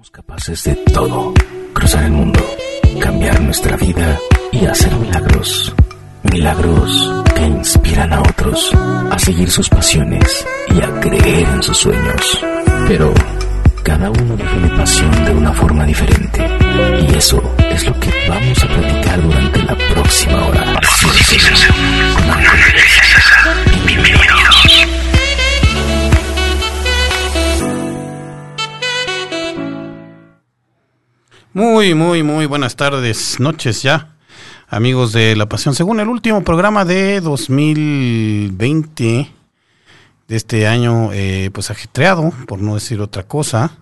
Somos capaces de todo. Cruzar el mundo, cambiar nuestra vida y hacer milagros. Milagros que inspiran a otros a seguir sus pasiones y a creer en sus sueños. Pero cada uno define pasión de una forma diferente. Y eso es lo que vamos a platicar durante la próxima hora. Bienvenidos. Muy, muy, muy buenas tardes, noches ya, amigos de La Pasión. Según el último programa de 2020, de este año, eh, pues ajetreado, por no decir otra cosa,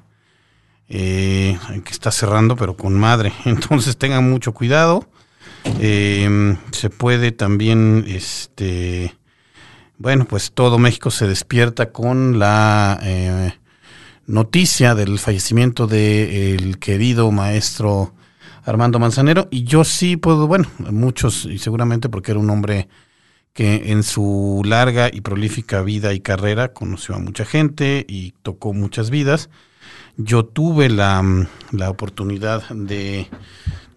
eh, que está cerrando, pero con madre. Entonces tengan mucho cuidado. Eh, se puede también, este, bueno, pues todo México se despierta con la eh, noticia del fallecimiento del querido maestro Armando Manzanero. Y yo sí puedo, bueno, muchos, y seguramente porque era un hombre que en su larga y prolífica vida y carrera conoció a mucha gente y tocó muchas vidas. Yo tuve la, la oportunidad de,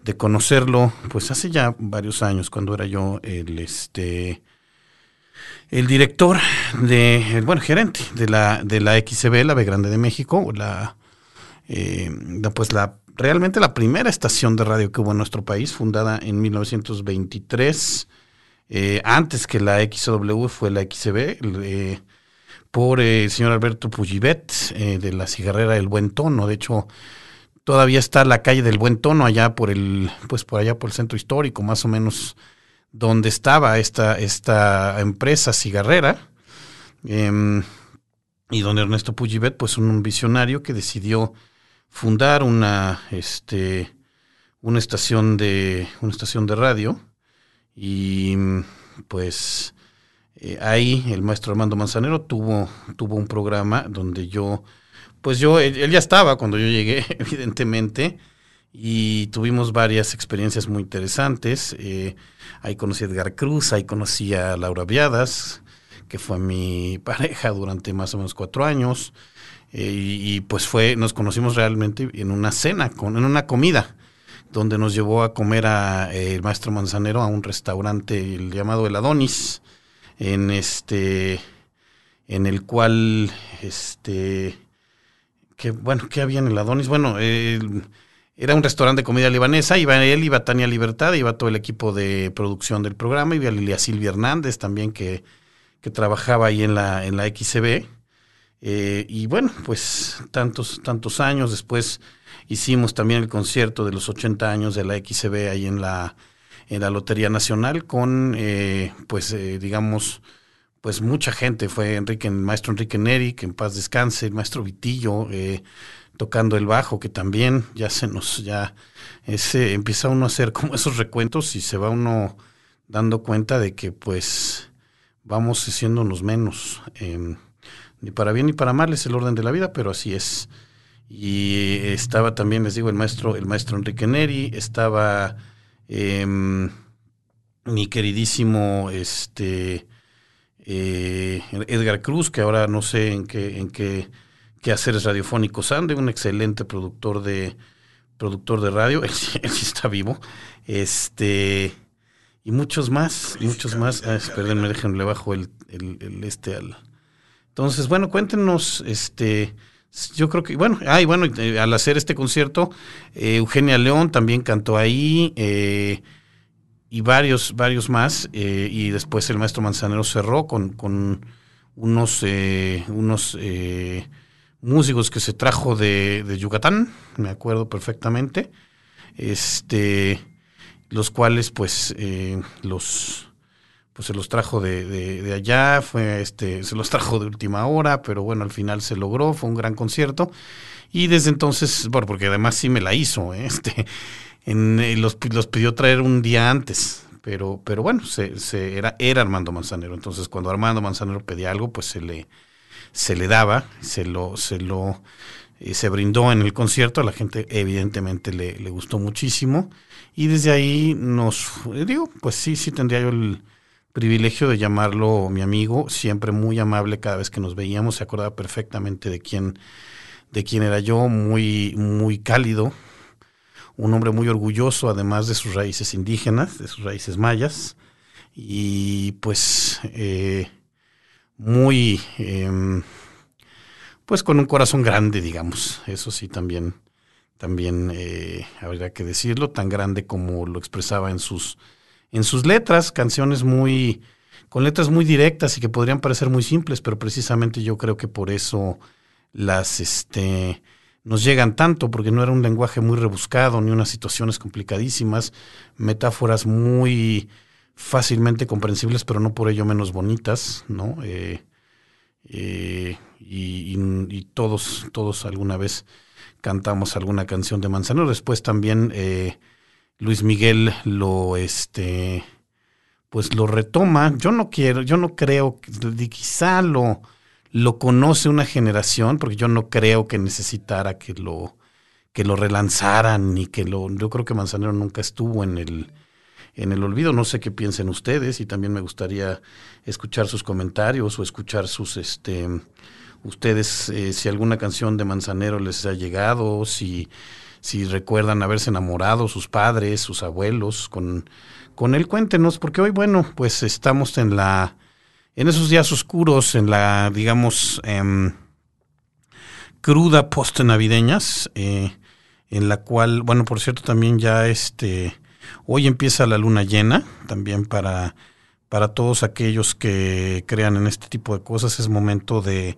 de conocerlo, pues hace ya varios años, cuando era yo el este el director de, bueno, gerente de la, de la XCB, la B Grande de México, la, eh, pues la, realmente la primera estación de radio que hubo en nuestro país, fundada en 1923, eh, antes que la XW fue la XCB, eh, por el señor Alberto Pujibet, eh, de la cigarrera El Buen Tono, de hecho, todavía está la calle del Buen Tono allá por el, pues por allá por el centro histórico, más o menos donde estaba esta, esta empresa cigarrera, eh, y don Ernesto Pujibet, pues un visionario que decidió fundar una, este, una estación de, una estación de radio, y pues eh, ahí el maestro Armando Manzanero tuvo, tuvo un programa donde yo, pues yo, él ya estaba cuando yo llegué, evidentemente, y tuvimos varias experiencias muy interesantes. Eh, ahí conocí a Edgar Cruz, ahí conocí a Laura Viadas, que fue mi pareja durante más o menos cuatro años. Eh, y, pues fue, nos conocimos realmente en una cena, con, en una comida, donde nos llevó a comer a eh, el maestro Manzanero a un restaurante el llamado El Adonis, en este, en el cual, este, que bueno, ¿qué había en el Adonis? Bueno, el era un restaurante de comida libanesa, iba él, iba Tania Libertad, iba todo el equipo de producción del programa, iba Lilia Silvia Hernández también que, que trabajaba ahí en la, en la XCB. Eh, y bueno, pues tantos, tantos años después hicimos también el concierto de los 80 años de la XCB ahí en la, en la Lotería Nacional con, eh, pues eh, digamos, pues mucha gente. Fue Enrique, el maestro Enrique Neri, que en paz descanse, el maestro Vitillo, eh, tocando el bajo, que también ya se nos, ya ese, empieza uno a hacer como esos recuentos y se va uno dando cuenta de que pues vamos siéndonos menos. Eh, ni para bien ni para mal es el orden de la vida, pero así es. Y estaba también, les digo, el maestro, el maestro Enrique Neri, estaba eh, mi queridísimo este eh, Edgar Cruz, que ahora no sé en qué, en qué quehaceres radiofónicos ande, un excelente productor de productor de radio, él, él sí está vivo, este y muchos más, muchos más. Ah, perdón, déjenle bajo el, el, el, este al. Entonces, bueno, cuéntenos, este, yo creo que, bueno, ay, bueno, eh, al hacer este concierto, eh, Eugenia León también cantó ahí, eh, y varios, varios más, eh, y después el maestro Manzanero cerró con, con unos, unos músicos que se trajo de, de, Yucatán, me acuerdo perfectamente, este, los cuales pues eh, los pues se los trajo de, de, de, allá, fue este, se los trajo de última hora, pero bueno, al final se logró, fue un gran concierto. Y desde entonces, bueno, porque además sí me la hizo, ¿eh? este, en, eh, los, los pidió traer un día antes, pero, pero bueno, se, se, era, era Armando Manzanero. Entonces, cuando Armando Manzanero pedía algo, pues se le, se le daba, se lo, se lo eh, se brindó en el concierto, a la gente evidentemente le, le, gustó muchísimo. Y desde ahí nos digo, pues sí, sí tendría yo el privilegio de llamarlo mi amigo, siempre muy amable cada vez que nos veíamos, se acordaba perfectamente de quién, de quién era yo, muy, muy cálido, un hombre muy orgulloso, además de sus raíces indígenas, de sus raíces mayas, y pues eh, muy, em, pues con un corazón grande, digamos, eso sí también, también eh, habría que decirlo, tan grande como lo expresaba en sus en sus letras, canciones muy, con letras muy directas y que podrían parecer muy simples, pero precisamente yo creo que por eso las, este, nos llegan tanto, porque no era un lenguaje muy rebuscado, ni unas situaciones complicadísimas, metáforas muy fácilmente comprensibles, pero no por ello menos bonitas, ¿no? Eh, eh, y, y, todos, todos alguna vez cantamos alguna canción de Manzanero. Después también eh, Luis Miguel lo este pues lo retoma. Yo no quiero, yo no creo quizá lo, lo conoce una generación, porque yo no creo que necesitara que lo, que lo relanzaran ni que lo. Yo creo que Manzanero nunca estuvo en el, en el olvido. No sé qué piensen ustedes, y también me gustaría escuchar sus comentarios o escuchar sus este ustedes eh, si alguna canción de Manzanero les ha llegado, si si recuerdan haberse enamorado sus padres, sus abuelos con, con él. Cuéntenos, porque hoy, bueno, pues estamos en la, en esos días oscuros, en la, digamos, eh, cruda post navideñas, en la cual, bueno, por cierto, también ya este, hoy empieza la luna llena, también para, para todos aquellos que crean en este tipo de cosas, es momento de,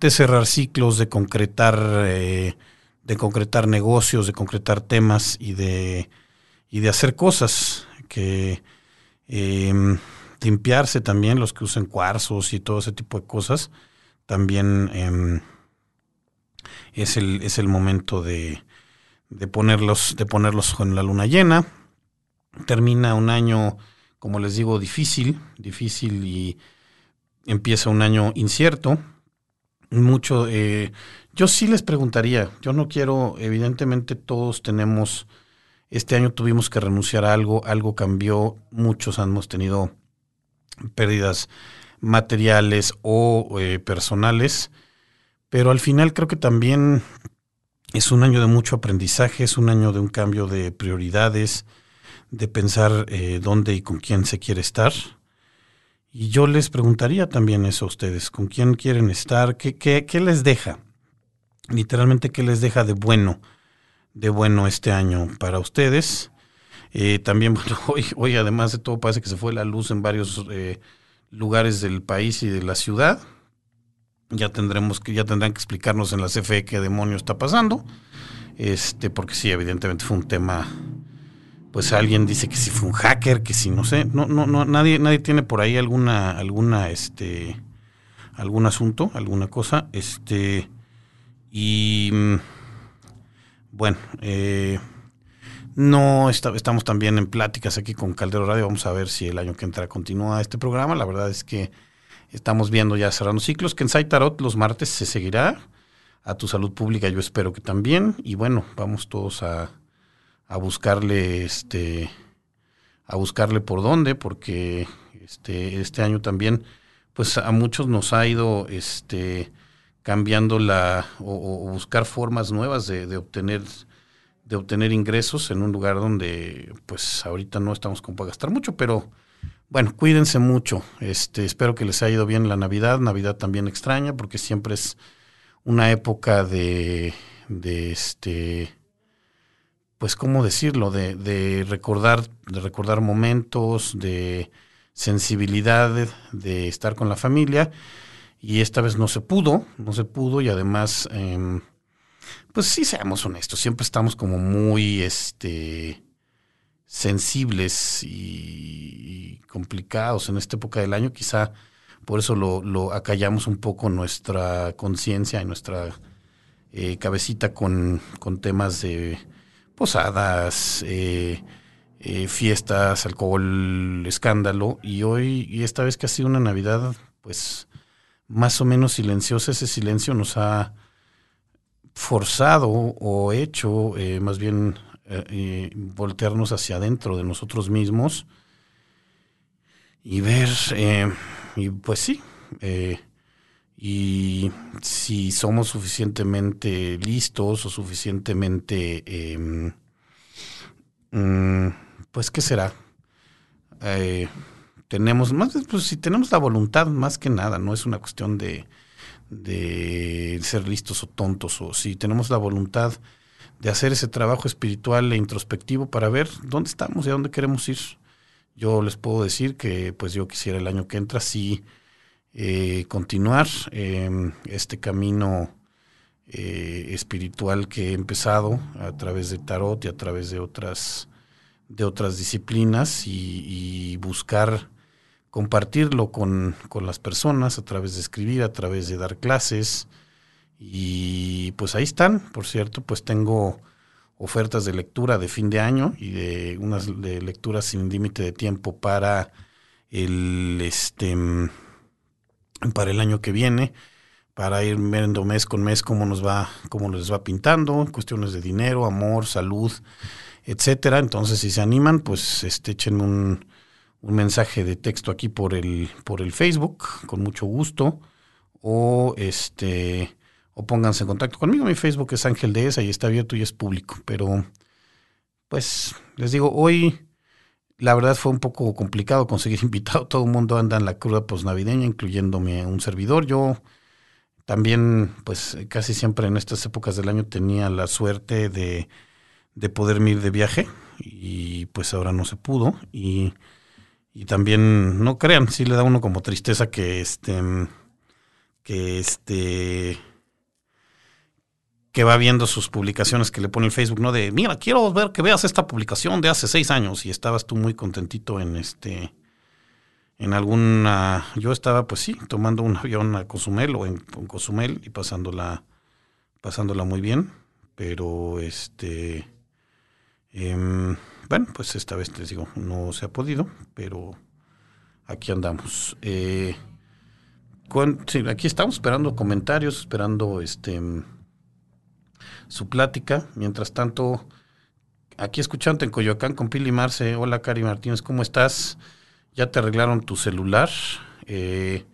de cerrar ciclos, de concretar eh, de concretar negocios, de concretar temas y de, y de hacer cosas, que em, limpiarse también, los que usen cuarzos y todo ese tipo de cosas, también em, es, el, es el momento de, de, ponerlos, de ponerlos con la luna llena. Termina un año, como les digo, difícil, difícil y empieza un año incierto. Mucho, eh, yo sí les preguntaría, yo no quiero, evidentemente todos tenemos, este año tuvimos que renunciar a algo, algo cambió, muchos hemos tenido pérdidas materiales o eh, personales, pero al final creo que también es un año de mucho aprendizaje, es un año de un cambio de prioridades, de pensar eh, dónde y con quién se quiere estar. Y yo les preguntaría también eso a ustedes, ¿con quién quieren estar? ¿Qué, qué, qué les deja? literalmente qué les deja de bueno, de bueno este año para ustedes. Eh, también, hoy, hoy además de todo parece que se fue la luz en varios eh, lugares del país y de la ciudad. Ya tendremos que, ya tendrán que explicarnos en la CFE qué demonio está pasando. Este, porque sí, evidentemente fue un tema. Pues alguien dice que si fue un hacker, que si no sé, no, no, no, nadie, nadie tiene por ahí alguna, alguna, este, algún asunto, alguna cosa. Este, y mm, bueno, eh, no estamos también en pláticas aquí con Caldero Radio. Vamos a ver si el año que entra continúa este programa. La verdad es que estamos viendo ya cerrando ciclos. Que en Tarot los martes se seguirá. A tu salud pública yo espero que también. Y bueno, vamos todos a, a buscarle este a buscarle por dónde, porque este, este año también, pues a muchos nos ha ido este cambiando la o, buscar formas nuevas de, obtener de obtener ingresos en un lugar donde pues ahorita no estamos como para gastar mucho, pero bueno, cuídense mucho. Este, espero que les haya ido bien la Navidad, Navidad también extraña porque siempre es una época de de este pues cómo decirlo, de, de recordar de recordar momentos, de sensibilidad, de estar con la familia. Y esta vez no se pudo, no se pudo y además, em, pues sí, seamos honestos, siempre estamos como muy este, sensibles y, complicados en esta época del año, quizá por eso lo, lo acallamos un poco nuestra conciencia y nuestra eh, cabecita con, con, temas de posadas, eh, eh, fiestas, alcohol, escándalo, y hoy, y esta vez que ha sido una Navidad, pues más o menos silenciosa, ese silencio nos ha forzado o hecho eh, más bien voltearnos hacia adentro de nosotros mismos y ver, y pues sí, y si somos suficientemente listos o suficientemente, em, mm, pues, ¿qué será? Eh, tenemos, más, pues si tenemos la voluntad, más que nada, no es una cuestión de, de ser listos o tontos, o si tenemos la voluntad de hacer ese trabajo espiritual e introspectivo para ver dónde estamos y a dónde queremos ir. Yo les puedo decir que pues yo quisiera el año que entra sí eh, continuar em, este camino eh, espiritual que he empezado a través de tarot y a través de otras de otras disciplinas y, buscar compartirlo con, con, las personas a través de escribir, a través de dar clases. Y pues ahí están, por cierto, pues tengo ofertas de lectura de fin de año y de unas de lecturas sin límite de tiempo para el este para el año que viene para ir viendo mes con mes cómo nos va cómo les va pintando cuestiones de dinero amor salud etcétera entonces si se animan pues este échenme un, un mensaje de texto aquí por el por el Facebook con mucho gusto o este o pónganse en contacto conmigo. Mi Facebook es Ángel de Esa y está abierto y es público. Pero, pues, les digo, hoy la verdad fue un poco complicado conseguir invitado. Todo el mundo anda en la cruda posnavideña, incluyéndome un servidor. Yo también, pues, casi siempre en estas épocas del año tenía la suerte de, de poderme ir de viaje y pues ahora no se pudo. Y, y también, no crean, sí le da uno como tristeza que este, que este, que va viendo sus publicaciones que le pone el Facebook, ¿no? De, mira, quiero ver que veas esta publicación de hace seis años y estabas tú muy contentito en este, en alguna, yo estaba pues sí, tomando un avión a Cozumel o en, Cozumel y pasándola, pasándola muy bien, pero este, em, bueno, pues esta vez les digo, no se ha podido, pero aquí andamos. Eh, aquí estamos esperando comentarios, esperando este su plática. Mientras tanto, aquí escuchando en Coyoacán con Pili Marce. Hola, Cari Martínez, ¿cómo estás? ¿Ya te arreglaron tu celular? Eh,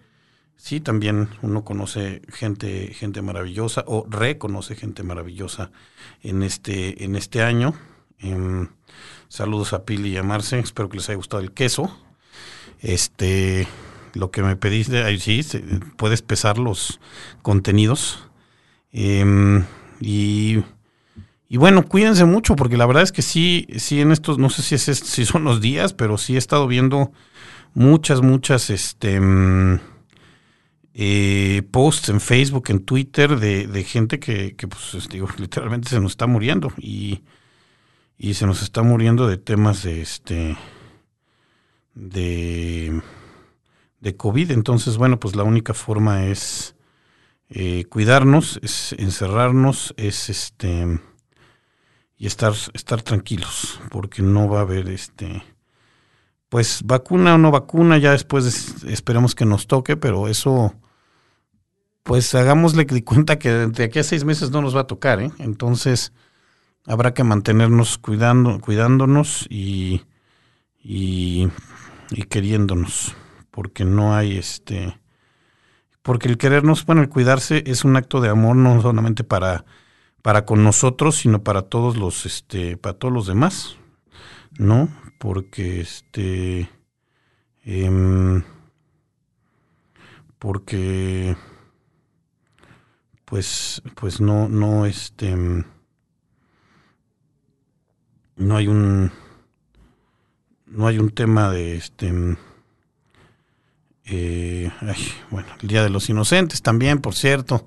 sí, también uno conoce gente, gente maravillosa o reconoce gente maravillosa en este, en este año. Em, saludos a Pili y a Marce, espero que les haya gustado el queso. Este, lo que me pediste, ahí sí, puedes pesar los contenidos. Eh, y, y bueno, cuídense mucho, porque la verdad es que sí, sí en estos, no sé si, es, si son los días, pero sí he estado viendo muchas, muchas este, mm, eh, posts en Facebook, en Twitter, de, de gente que, que, pues, digo, literalmente se nos está muriendo. Y, y se nos está muriendo de temas de este de, de COVID. Entonces, bueno, pues la única forma es eh, cuidarnos, es encerrarnos, es este y estar, estar tranquilos, porque no va a haber este pues vacuna o no vacuna, ya después esperemos que nos toque, pero eso pues hagámosle cuenta que de aquí a seis meses no nos va a tocar, ¿eh? entonces habrá que mantenernos cuidando, cuidándonos y, y queriéndonos, porque no hay este porque el querernos, bueno, el cuidarse es un acto de amor no solamente para, para con nosotros, sino para todos los, este, para todos los demás, ¿no? Porque este, em, porque, pues, pues no, no, este, no hay un, no hay un tema de, este, eh, bueno, el Día de los Inocentes también, por cierto.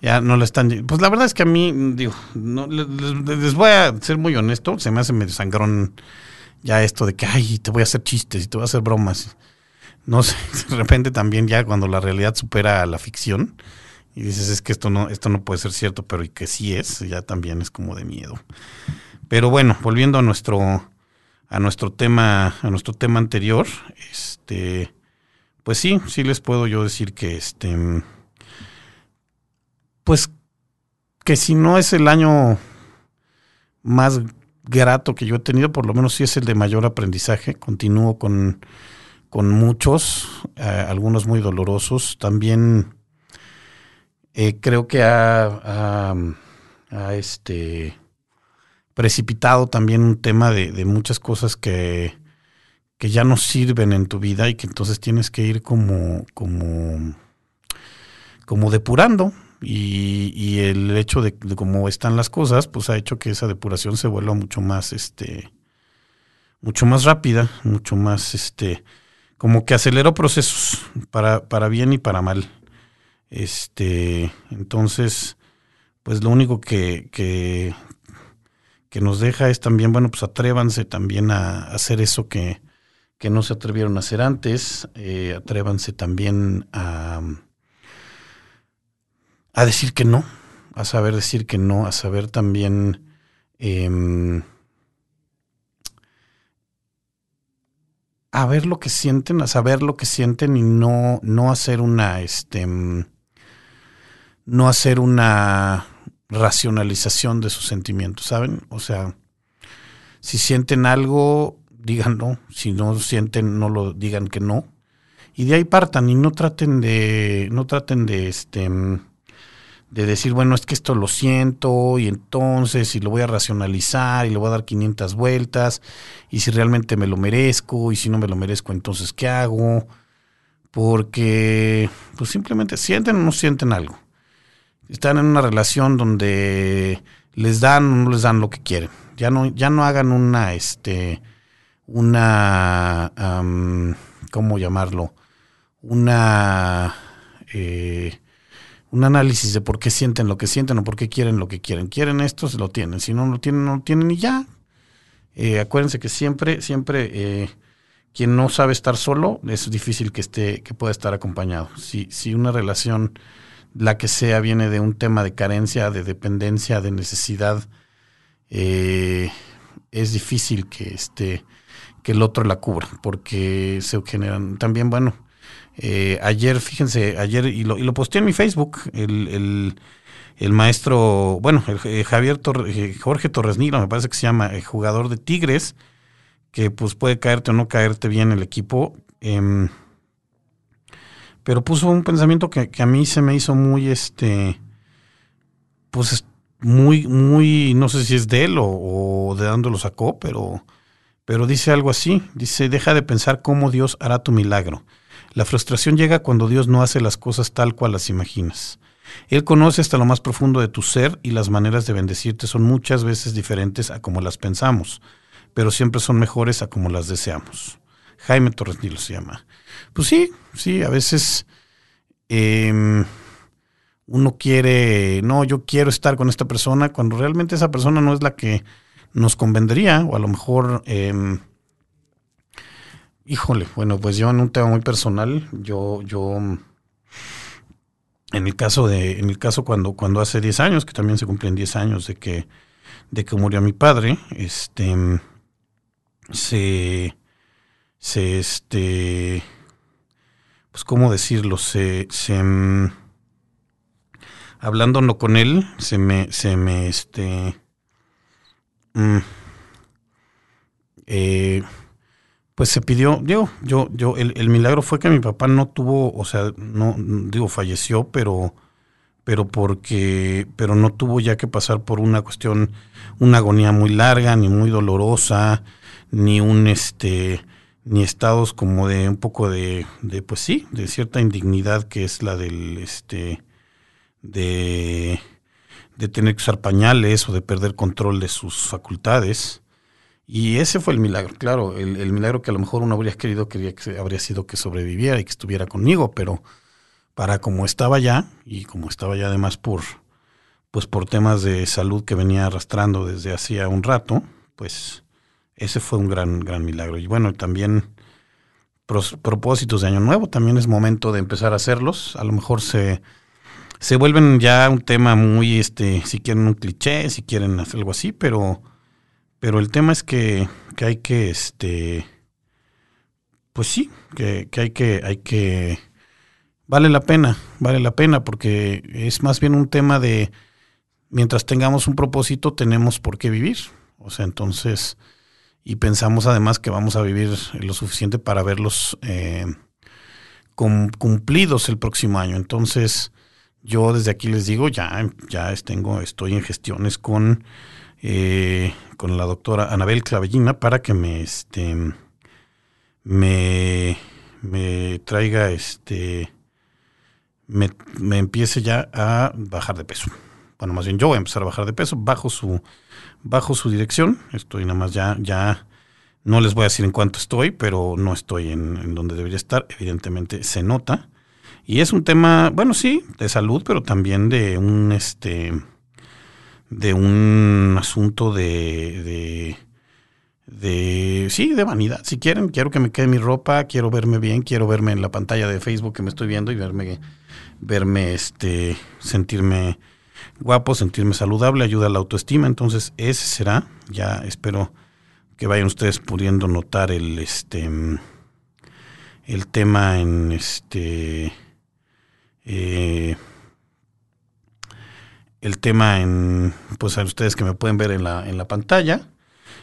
Ya no le están. Pues la verdad es que a mí, digo, les, voy a ser muy honesto, se me hace medio sangrón ya esto de que, ay, te voy a hacer chistes y te voy a hacer bromas. No sé, de repente también ya cuando la realidad supera a la ficción y dices, es que esto no, esto no puede ser cierto, pero y que sí es, ya también es como de miedo. Pero bueno, volviendo a nuestro, a nuestro tema, a nuestro tema anterior, este pues sí, sí les puedo yo decir que este, pues que si no es el año más grato que yo he tenido, por lo menos sí es el de mayor aprendizaje. Continúo con, con muchos, eh, algunos muy dolorosos. También eh, creo que ha, este, precipitado también un tema de, muchas cosas que, que, ya no sirven en tu vida y que entonces tienes que ir como, como, como depurando. Y, el hecho de, cómo están las cosas, pues ha hecho que esa depuración se vuelva mucho más, este, mucho más rápida, mucho más, este, como que aceleró procesos para, para bien y para mal. Este, entonces, pues lo único que, que, nos deja es también, bueno, pues atrévanse también a, hacer eso que, que, no se atrevieron a hacer antes, eh, atrévanse también a, a decir que no, a saber decir que no, a saber también em, a ver lo que sienten, a saber lo que sienten y no, no hacer una, este, no hacer una racionalización de sus sentimientos, ¿saben? O sea, si sienten algo, díganlo, si no sienten, no lo digan que no. Y de ahí partan y no traten de, no traten de, este, de decir, bueno, es que esto lo siento y entonces, y lo voy a racionalizar y le voy a dar 500 vueltas, y si realmente me lo merezco, y si no me lo merezco, entonces, ¿qué hago? Porque, pues simplemente sienten o no sienten algo están en una relación donde les dan o no les dan lo que quieren. Ya no, ya no hagan una, este, una, ¿cómo llamarlo? Una, eh, un análisis de por qué sienten lo que sienten o por qué quieren lo que quieren. Quieren esto, lo tienen. Si no lo tienen, no lo tienen y ya. Eh, acuérdense que siempre, siempre, eh, quien no sabe estar solo, es difícil que esté, que pueda estar acompañado. Si, si una relación la que sea viene de un tema de carencia, de dependencia, de necesidad, eh, es difícil que este que el otro la cubra, porque se generan también, bueno, eh, ayer, fíjense, ayer, y lo, y lo en mi Facebook, el, el, maestro, bueno, el, eh, Javier Jorge Torres Nilo, me parece que se llama, el jugador de Tigres, que pues puede caerte o no caerte bien el equipo. Eh, pero puso un pensamiento que, a mí se me hizo muy, este, pues muy, muy, no sé si es de él o, de dónde lo sacó, pero, pero dice algo así, dice, deja de pensar cómo Dios hará tu milagro. La frustración llega cuando Dios no hace las cosas tal cual las imaginas. Él conoce hasta lo más profundo de tu ser y las maneras de bendecirte son muchas veces diferentes a como las pensamos, pero siempre son mejores a como las deseamos. Jaime Torres Nilo se llama. Pues sí, sí, a veces em, uno quiere, no, yo quiero estar con esta persona cuando realmente esa persona no es la que nos convendría o a lo mejor, em, híjole, bueno, pues yo en un tema muy personal, yo, yo, en el caso de, en el caso cuando, cuando hace 10 años, que también se cumplen 10 años de que, de que murió mi padre, este, se, se, este, pues, ¿cómo decirlo? Se, se, hablándolo con él, se me, se me, este, mm, eh, pues se pidió, digo, yo, yo, el, el, milagro fue que mi papá no tuvo, o sea, no, digo, falleció, pero, pero porque, pero no tuvo ya que pasar por una cuestión, una agonía muy larga, ni muy dolorosa, ni un, este, ni estados como de un poco de, de, pues sí, de cierta indignidad que es la del, este, de, de tener que usar pañales o de perder control de sus facultades. Y ese fue el milagro, claro, el, milagro que a lo mejor uno habría querido que habría sido que sobreviviera y que estuviera conmigo, pero para como estaba ya, y como estaba ya además por, pues por temas de salud que venía arrastrando desde hacía un rato, pues ese fue un gran, gran milagro. Y bueno, también propósitos de Año Nuevo, también es momento de empezar a hacerlos. A lo mejor se, se vuelven ya un tema muy, este, si quieren un cliché, si quieren hacer algo así, pero, pero el tema es que, que hay que, este, pues sí, que, que hay que, hay que, vale la pena, vale la pena, porque es más bien un tema de, mientras tengamos un propósito, tenemos por qué vivir. O sea, entonces, y pensamos además que vamos a vivir lo suficiente para verlos eh, cumplidos el próximo año. Entonces, yo desde aquí les digo, ya, ya tengo, estoy en gestiones con, eh, con la doctora Anabel Clavellina para que me, este, me, me traiga, este, me, me empiece ya a bajar de peso. Bueno, más bien yo voy a empezar a bajar de peso bajo su, bajo su dirección. Estoy nada más ya, ya no les voy a decir en cuánto estoy, pero no estoy en, donde debería estar. Evidentemente se nota. Y es un tema, bueno, sí, de salud, pero también de un, este, de un asunto de, de, de, sí, de vanidad. Si quieren, quiero que me quede mi ropa, quiero verme bien, quiero verme en la pantalla de Facebook que me estoy viendo y verme, verme, este, sentirme guapo, sentirme saludable, ayuda a la autoestima. Entonces, ese será, ya espero que vayan ustedes pudiendo notar el este el tema en este eh, el tema en pues a ustedes que me pueden ver en la, en la pantalla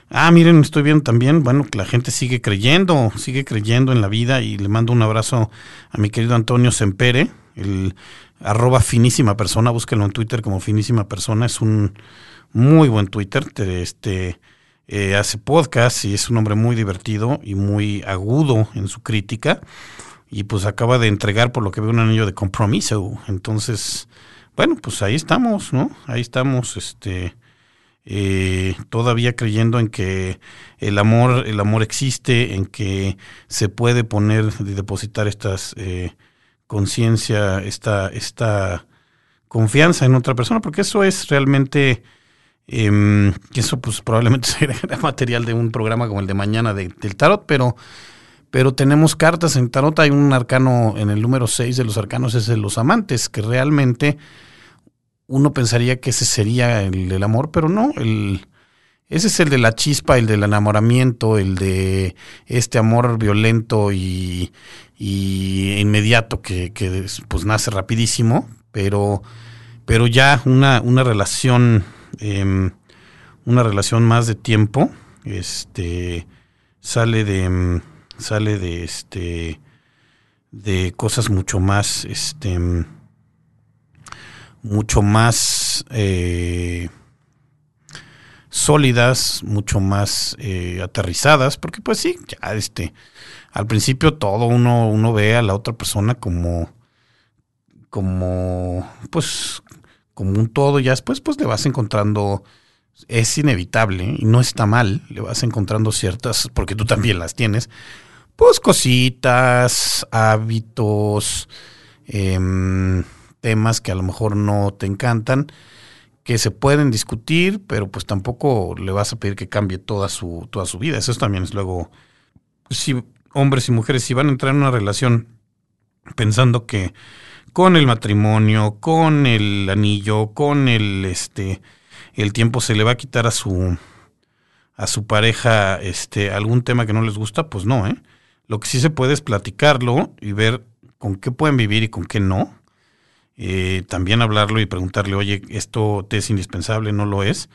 ah miren estoy viendo también bueno que la gente sigue creyendo sigue creyendo en la vida y le mando un abrazo a mi querido Antonio Sempere el arroba finísima persona búsquenlo en Twitter como finísima persona es un muy buen Twitter este eh, hace podcast y es un hombre muy divertido y muy agudo en su crítica. Y pues acaba de entregar, por lo que veo, un anillo de compromiso. Entonces, bueno, pues ahí estamos, ¿no? Ahí estamos, este, eh, todavía creyendo en que el amor, el amor existe, en que se puede poner y depositar estas eh, conciencia, esta, esta confianza en otra persona, porque eso es realmente eh, eso pues probablemente sería material de un programa como el de mañana del tarot, pero, pero tenemos cartas en tarot. Hay un arcano en el número 6 de los arcanos, es de los amantes, que realmente uno pensaría que ese sería el del amor, pero no, el, ese es el de la chispa, el del enamoramiento, el de este amor violento y, y inmediato que, que, pues nace rapidísimo, pero, pero ya una, una relación Em, una relación más de tiempo, este, sale de, sale de, este, de cosas mucho más, este, mucho más eh, sólidas, mucho más eh, aterrizadas, porque pues sí, ya este, al principio todo uno, uno ve a la otra persona como, como, pues, como un todo, ya después pues le vas encontrando, es inevitable y no está mal, le vas encontrando ciertas, porque tú también las tienes, pues cositas, hábitos, em, temas que a lo mejor no te encantan, que se pueden discutir, pero pues tampoco le vas a pedir que cambie toda su, toda su vida. Eso también es luego, si hombres y mujeres, si van a entrar en una relación pensando que con el matrimonio, con el anillo, con el este el tiempo se le va a quitar a su a su pareja este algún tema que no les gusta, pues no, ¿eh? Lo que sí se puede es platicarlo y ver con qué pueden vivir y con qué no. Eh, también hablarlo y preguntarle, oye, esto te es indispensable, no lo es.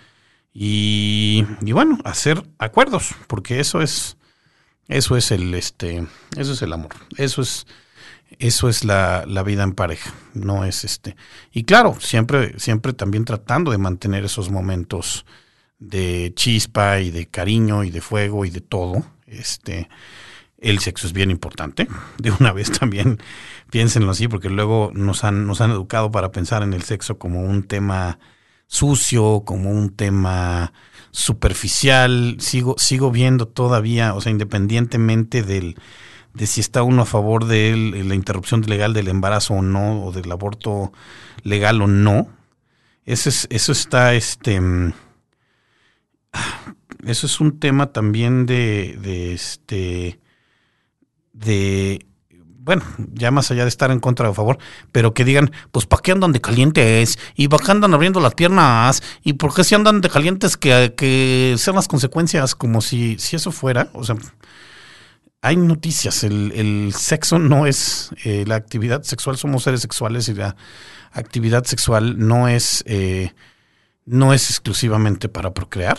Y, y, bueno, hacer acuerdos, porque eso es, eso es el, este, eso es el amor. Eso es eso es la, vida en pareja, no es este. Y claro, siempre, siempre también tratando de mantener esos momentos de chispa y de cariño y de fuego y de todo. Este, el sexo es bien importante. De una vez también piénsenlo así, porque luego nos han, nos han educado para pensar en el sexo como un tema sucio, como un tema superficial. Sigo, sigo viendo todavía, o sea, independientemente del de si está uno a favor de él, la interrupción legal del embarazo o no, o del aborto legal o no. Eso, es, eso está, este, mm, eso es un tema también de, de este, de, bueno, ya más allá de estar en contra o a favor, pero que digan, pues ¿para qué andan de calientes? ¿Y para andan abriendo las piernas? ¿Y por qué si andan de calientes que, que sean las consecuencias como si, si eso fuera? O sea, hay noticias. El, sexo no es eh, la actividad sexual, somos seres sexuales y la actividad sexual no es, eh, no es exclusivamente para procrear.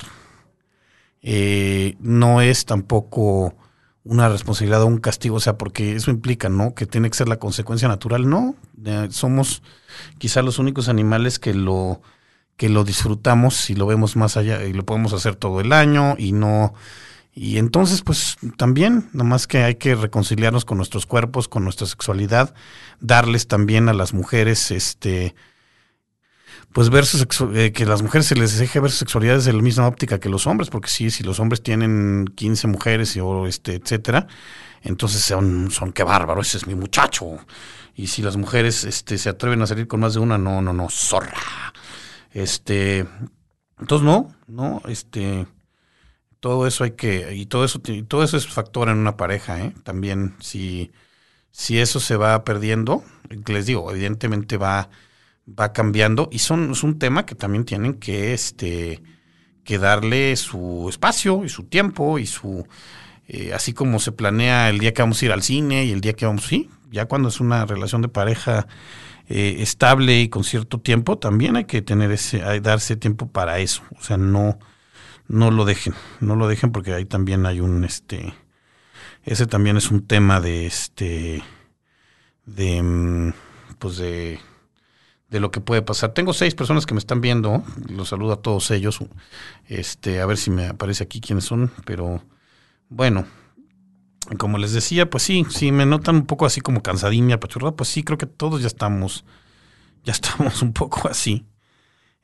eh, no es tampoco una responsabilidad o un castigo, o sea, porque eso implica, ¿no? Que tiene que ser la consecuencia natural, no. somos quizá los únicos animales que lo que lo disfrutamos y lo vemos más allá y lo podemos hacer todo el año y no y entonces pues también más que hay que reconciliarnos con nuestros cuerpos, con nuestra sexualidad, darles también a las mujeres este pues ver su eh, que las mujeres se les deje ver su sexualidad desde la misma óptica que los hombres, porque sí, si los hombres tienen 15 mujeres y, o este, etcétera, entonces son, son qué bárbaro, ese es mi muchacho. Y si las mujeres este, se atreven a salir con más de una, no, no, no, zorra. Este, entonces no, no, este, todo eso hay que, y todo eso, y todo eso es factor en una pareja, ¿eh? También, si, si eso se va perdiendo, les digo, evidentemente va va cambiando y son, es un tema que también tienen que, este, que darle su espacio y su tiempo y su, eh, así como se planea el día que vamos a ir al cine y el día que vamos, sí, ya cuando es una relación de pareja eh, estable y con cierto tiempo, también hay que tener ese, hay darse tiempo para eso, o sea, no, no lo dejen, no lo dejen porque ahí también hay un, este, ese también es un tema de, este, de, mm, pues de de lo que puede pasar. Tengo seis personas que me están viendo, los saludo a todos ellos, este, a ver si me aparece aquí quiénes son, pero bueno, como les decía, pues sí, sí me notan un poco así como cansadín apachurrado, pues sí, creo que todos ya estamos, ya estamos un poco así.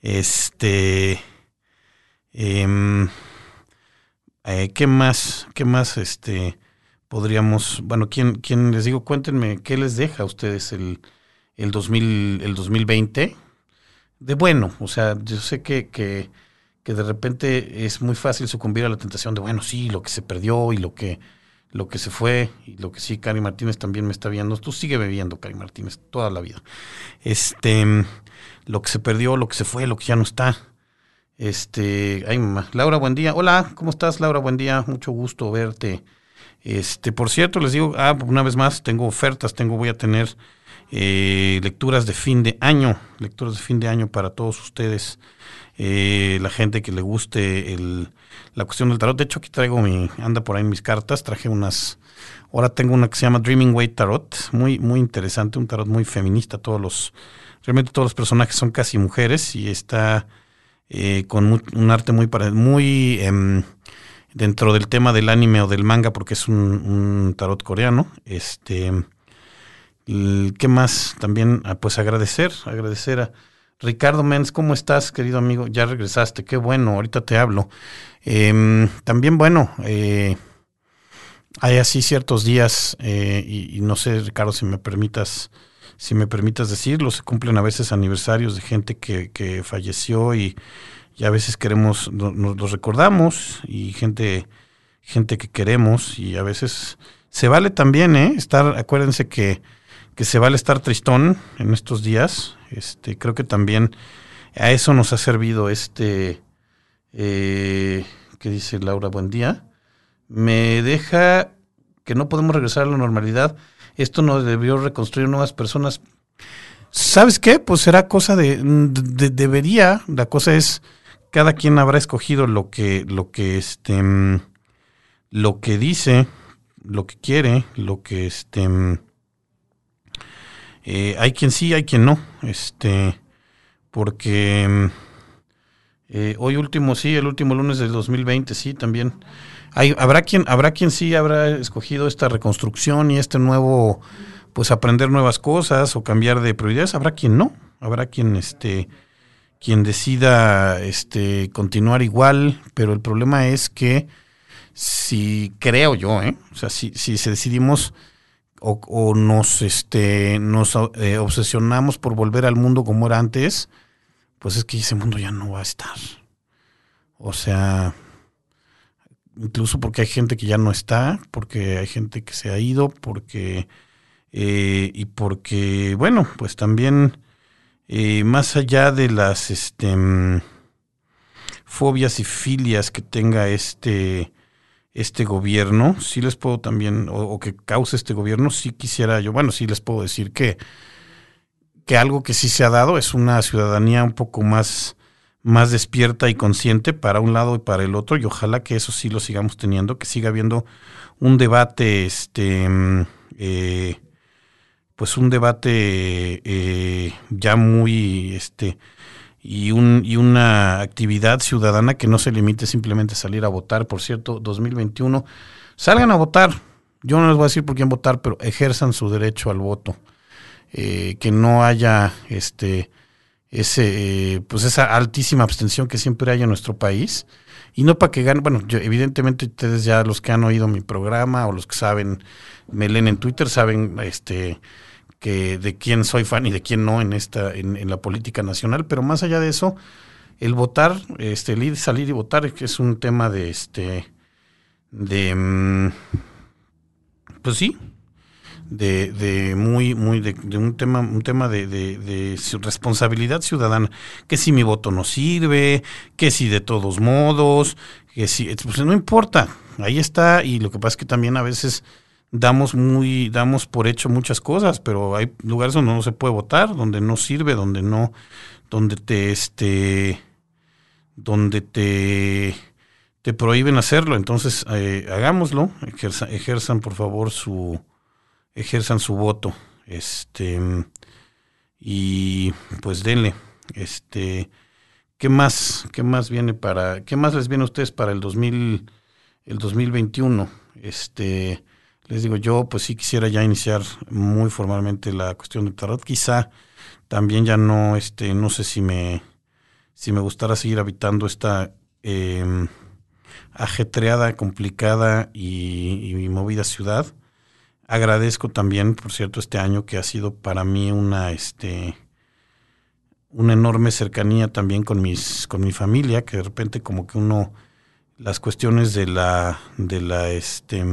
Este, em, eh, ¿qué más, qué más, este, podríamos, bueno, quién, quién les digo, cuéntenme, ¿qué les deja a ustedes el el, 2000, el 2020 de bueno. O sea, yo sé que, que, que, de repente es muy fácil sucumbir a la tentación de, bueno, sí, lo que se perdió y lo que, lo que se fue y lo que sí, Cari Martínez también me está viendo. Tú sigue bebiendo, Cari Martínez, toda la vida. Este, lo que se perdió, lo que se fue, lo que ya no está. Este, ay mamá. Laura, buen día. Hola, ¿cómo estás, Laura? Buen día. Mucho gusto verte. Este, por cierto, les digo, ah, una vez más, tengo ofertas, tengo, voy a tener eh, lecturas de fin de año, lecturas de fin de año para todos ustedes, eh, la gente que le guste el, la cuestión del tarot. De hecho, aquí traigo mi, anda por ahí mis cartas, traje unas, ahora tengo una que se llama Dreaming Way Tarot, muy, muy interesante, un tarot muy feminista, todos los, realmente todos los personajes son casi mujeres y está eh, con un arte muy, muy em, dentro del tema del anime o del manga, porque es un, un tarot coreano, este ¿Qué más? También, ah, pues agradecer, agradecer a Ricardo Menz, ¿cómo estás, querido amigo? Ya regresaste, qué bueno, ahorita te hablo. Em, también, bueno, eh, hay así ciertos días, eh, y, no sé, Ricardo, si me permitas, si me permitas decirlo, se cumplen a veces aniversarios de gente que, que falleció y, a veces queremos, nos, los recordamos, y gente, gente que queremos, y a veces se vale también, ¿eh? Estar, acuérdense que que se vale estar tristón en estos días. Este, creo que también a eso nos ha servido este, eh, ¿qué dice Laura? Buen día. Me deja que no podemos regresar a la normalidad. Esto nos debió reconstruir nuevas personas. ¿Sabes qué? Pues será cosa de, debería, la cosa es, cada quien habrá escogido lo que, lo que, este, lo que dice, lo que quiere, lo que, este, eh, hay quien sí, hay quien no. Este, porque eh, hoy último sí, el último lunes del 2020 sí, también. Hay, habrá quien, habrá quien sí habrá escogido esta reconstrucción y este nuevo, pues aprender nuevas cosas o cambiar de prioridades. Habrá quien no. Habrá quien, este, quien decida, este, continuar igual. Pero el problema es que si creo yo, ¿eh? o sea, si, si decidimos o, nos, este, nos eh, obsesionamos por volver al mundo como era antes, pues es que ese mundo ya no va a estar. O sea, incluso porque hay gente que ya no está, porque hay gente que se ha ido, porque eh, y porque, bueno, pues también eh, más allá de las este, mm, fobias y filias que tenga este este gobierno, sí les puedo también, o, que cause este gobierno, sí quisiera yo, bueno, sí les puedo decir que, que algo que sí se ha dado es una ciudadanía un poco más, más despierta y consciente para un lado y para el otro y ojalá que eso sí lo sigamos teniendo, que siga habiendo un debate, este, mm, eh, pues un debate eh, ya muy, este, y, un, y una actividad ciudadana que no se limite simplemente a salir a votar. Por cierto, 2021, salgan a votar. Yo no les voy a decir por quién votar, pero ejerzan su derecho al voto. Eh, que no haya este ese eh, pues esa altísima abstención que siempre hay en nuestro país y no para que ganen bueno yo, evidentemente ustedes ya los que han oído mi programa o los que saben me leen en Twitter saben este que de quién soy fan y de quién no en esta en, la política nacional pero más allá de eso el votar este el ir salir y votar que es un tema de este de mm, pues sí de, de muy, muy, de, un tema, un tema de, de, responsabilidad ciudadana, que si mi voto no sirve, que si de todos modos, que si, pues no importa, ahí está, y lo que pasa es que también a veces damos muy, damos por hecho muchas cosas, pero hay lugares donde no se puede votar, donde no sirve, donde no, donde te este donde te te prohíben hacerlo, entonces eh, hagámoslo, ejerzan por favor su ejerzan su voto. Este y pues denle. Este ¿qué más? ¿Qué más viene para qué más les viene a ustedes para el 2000 el 2021? Este les digo yo pues sí quisiera ya iniciar muy formalmente la cuestión del tarot, quizá también ya no este no sé si me si me gustara seguir habitando esta em, ajetreada, complicada y, y movida ciudad. Agradezco también, por cierto, este año que ha sido para mí una, este, una enorme cercanía también con mis, con mi familia, que de repente como que uno, las cuestiones de la, de la, este,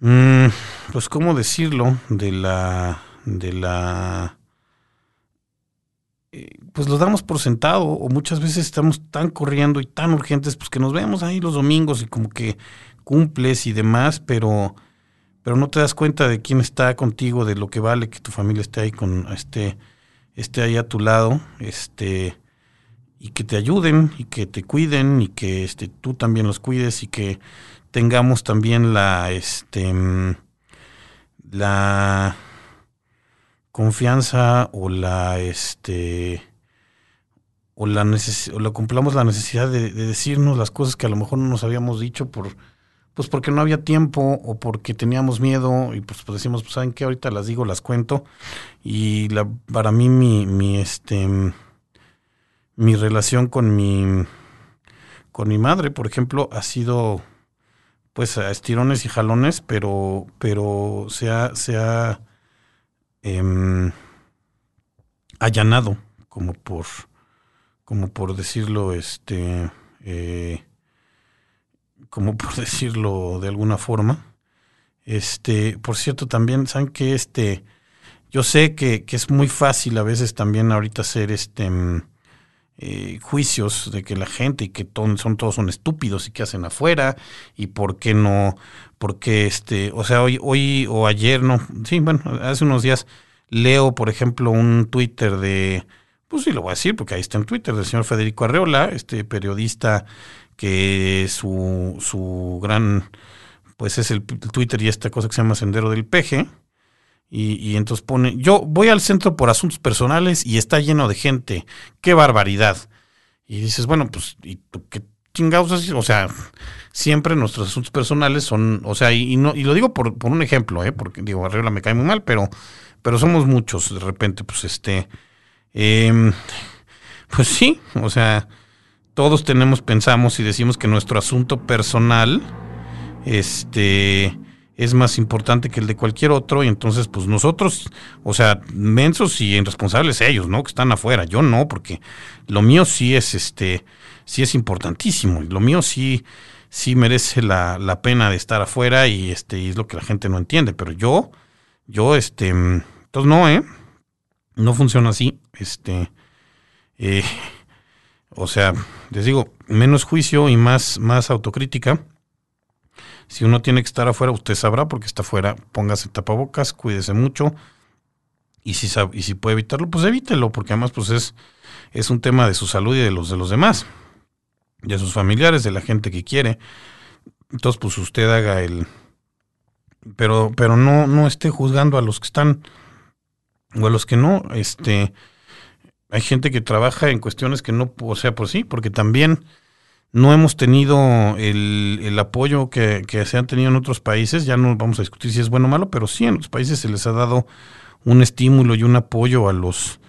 mm, pues cómo decirlo, de la, de la, eh, pues lo damos por sentado o muchas veces estamos tan corriendo y tan urgentes, pues que nos vemos ahí los domingos y como que cumples y demás, pero, pero no te das cuenta de quién está contigo, de lo que vale que tu familia esté ahí con esté, esté ahí a tu lado, este, y que te ayuden, y que te cuiden, y que este, tú también los cuides, y que tengamos también la, este, la confianza o la, este, o la, o la cumplamos la necesidad de, de, decirnos las cosas que a lo mejor no nos habíamos dicho por pues porque no había tiempo o porque teníamos miedo y pues, pues decimos, pues saben qué, ahorita las digo, las cuento y la, para mí mi, mi, este, mi relación con mi, con mi madre, por ejemplo, ha sido pues a estirones y jalones, pero, pero se ha, se ha em, allanado, como por, como por decirlo, este, eh, como por decirlo de alguna forma. Este, por cierto, también saben que este, yo sé que, es muy fácil a veces también ahorita hacer este mm, eh, juicios de que la gente y que son todos son estúpidos y que hacen afuera y por qué no, porque este, o sea, hoy, hoy o ayer no, sí, bueno, hace unos días leo, por ejemplo, un Twitter de, pues sí lo voy a decir porque ahí está en Twitter del señor Federico Arreola, este periodista que su, su gran, pues es el Twitter y esta cosa que se llama Sendero del Peje. Y, y, entonces pone, yo voy al centro por asuntos personales y está lleno de gente. ¡Qué barbaridad! Y dices, bueno, pues, ¿y qué chingados O sea, siempre nuestros asuntos personales son, o sea, y, no, y lo digo por, por un ejemplo, ¿eh? porque digo, Arregla me cae muy mal, pero, pero somos muchos de repente, pues este, eh, pues sí, o sea, todos tenemos, pensamos y decimos que nuestro asunto personal este, es más importante que el de cualquier otro y entonces pues nosotros, o sea, mensos y irresponsables ellos, ¿no? Que están afuera, yo no, porque lo mío sí es, este, sí es importantísimo lo mío sí, sí merece la, la pena de estar afuera y este, y es lo que la gente no entiende, pero yo, yo, este, entonces no, ¿eh? No funciona así, este, eh, o sea, les digo, menos juicio y más, más autocrítica. Si uno tiene que estar afuera, usted sabrá porque está afuera. Póngase tapabocas, cuídese mucho y si, y si puede evitarlo, pues evítelo, porque además pues es, es un tema de su salud y de los de los demás, de sus familiares, de la gente que quiere. Entonces, pues usted haga el... Pero, pero no, no esté juzgando a los que están o a los que no. Este, hay gente que trabaja en cuestiones que no, o sea, pues sí, porque también no hemos tenido el, el apoyo que, que, se han tenido en otros países. Ya no vamos a discutir si es bueno o malo, pero sí en otros países se les ha dado un estímulo y un apoyo a los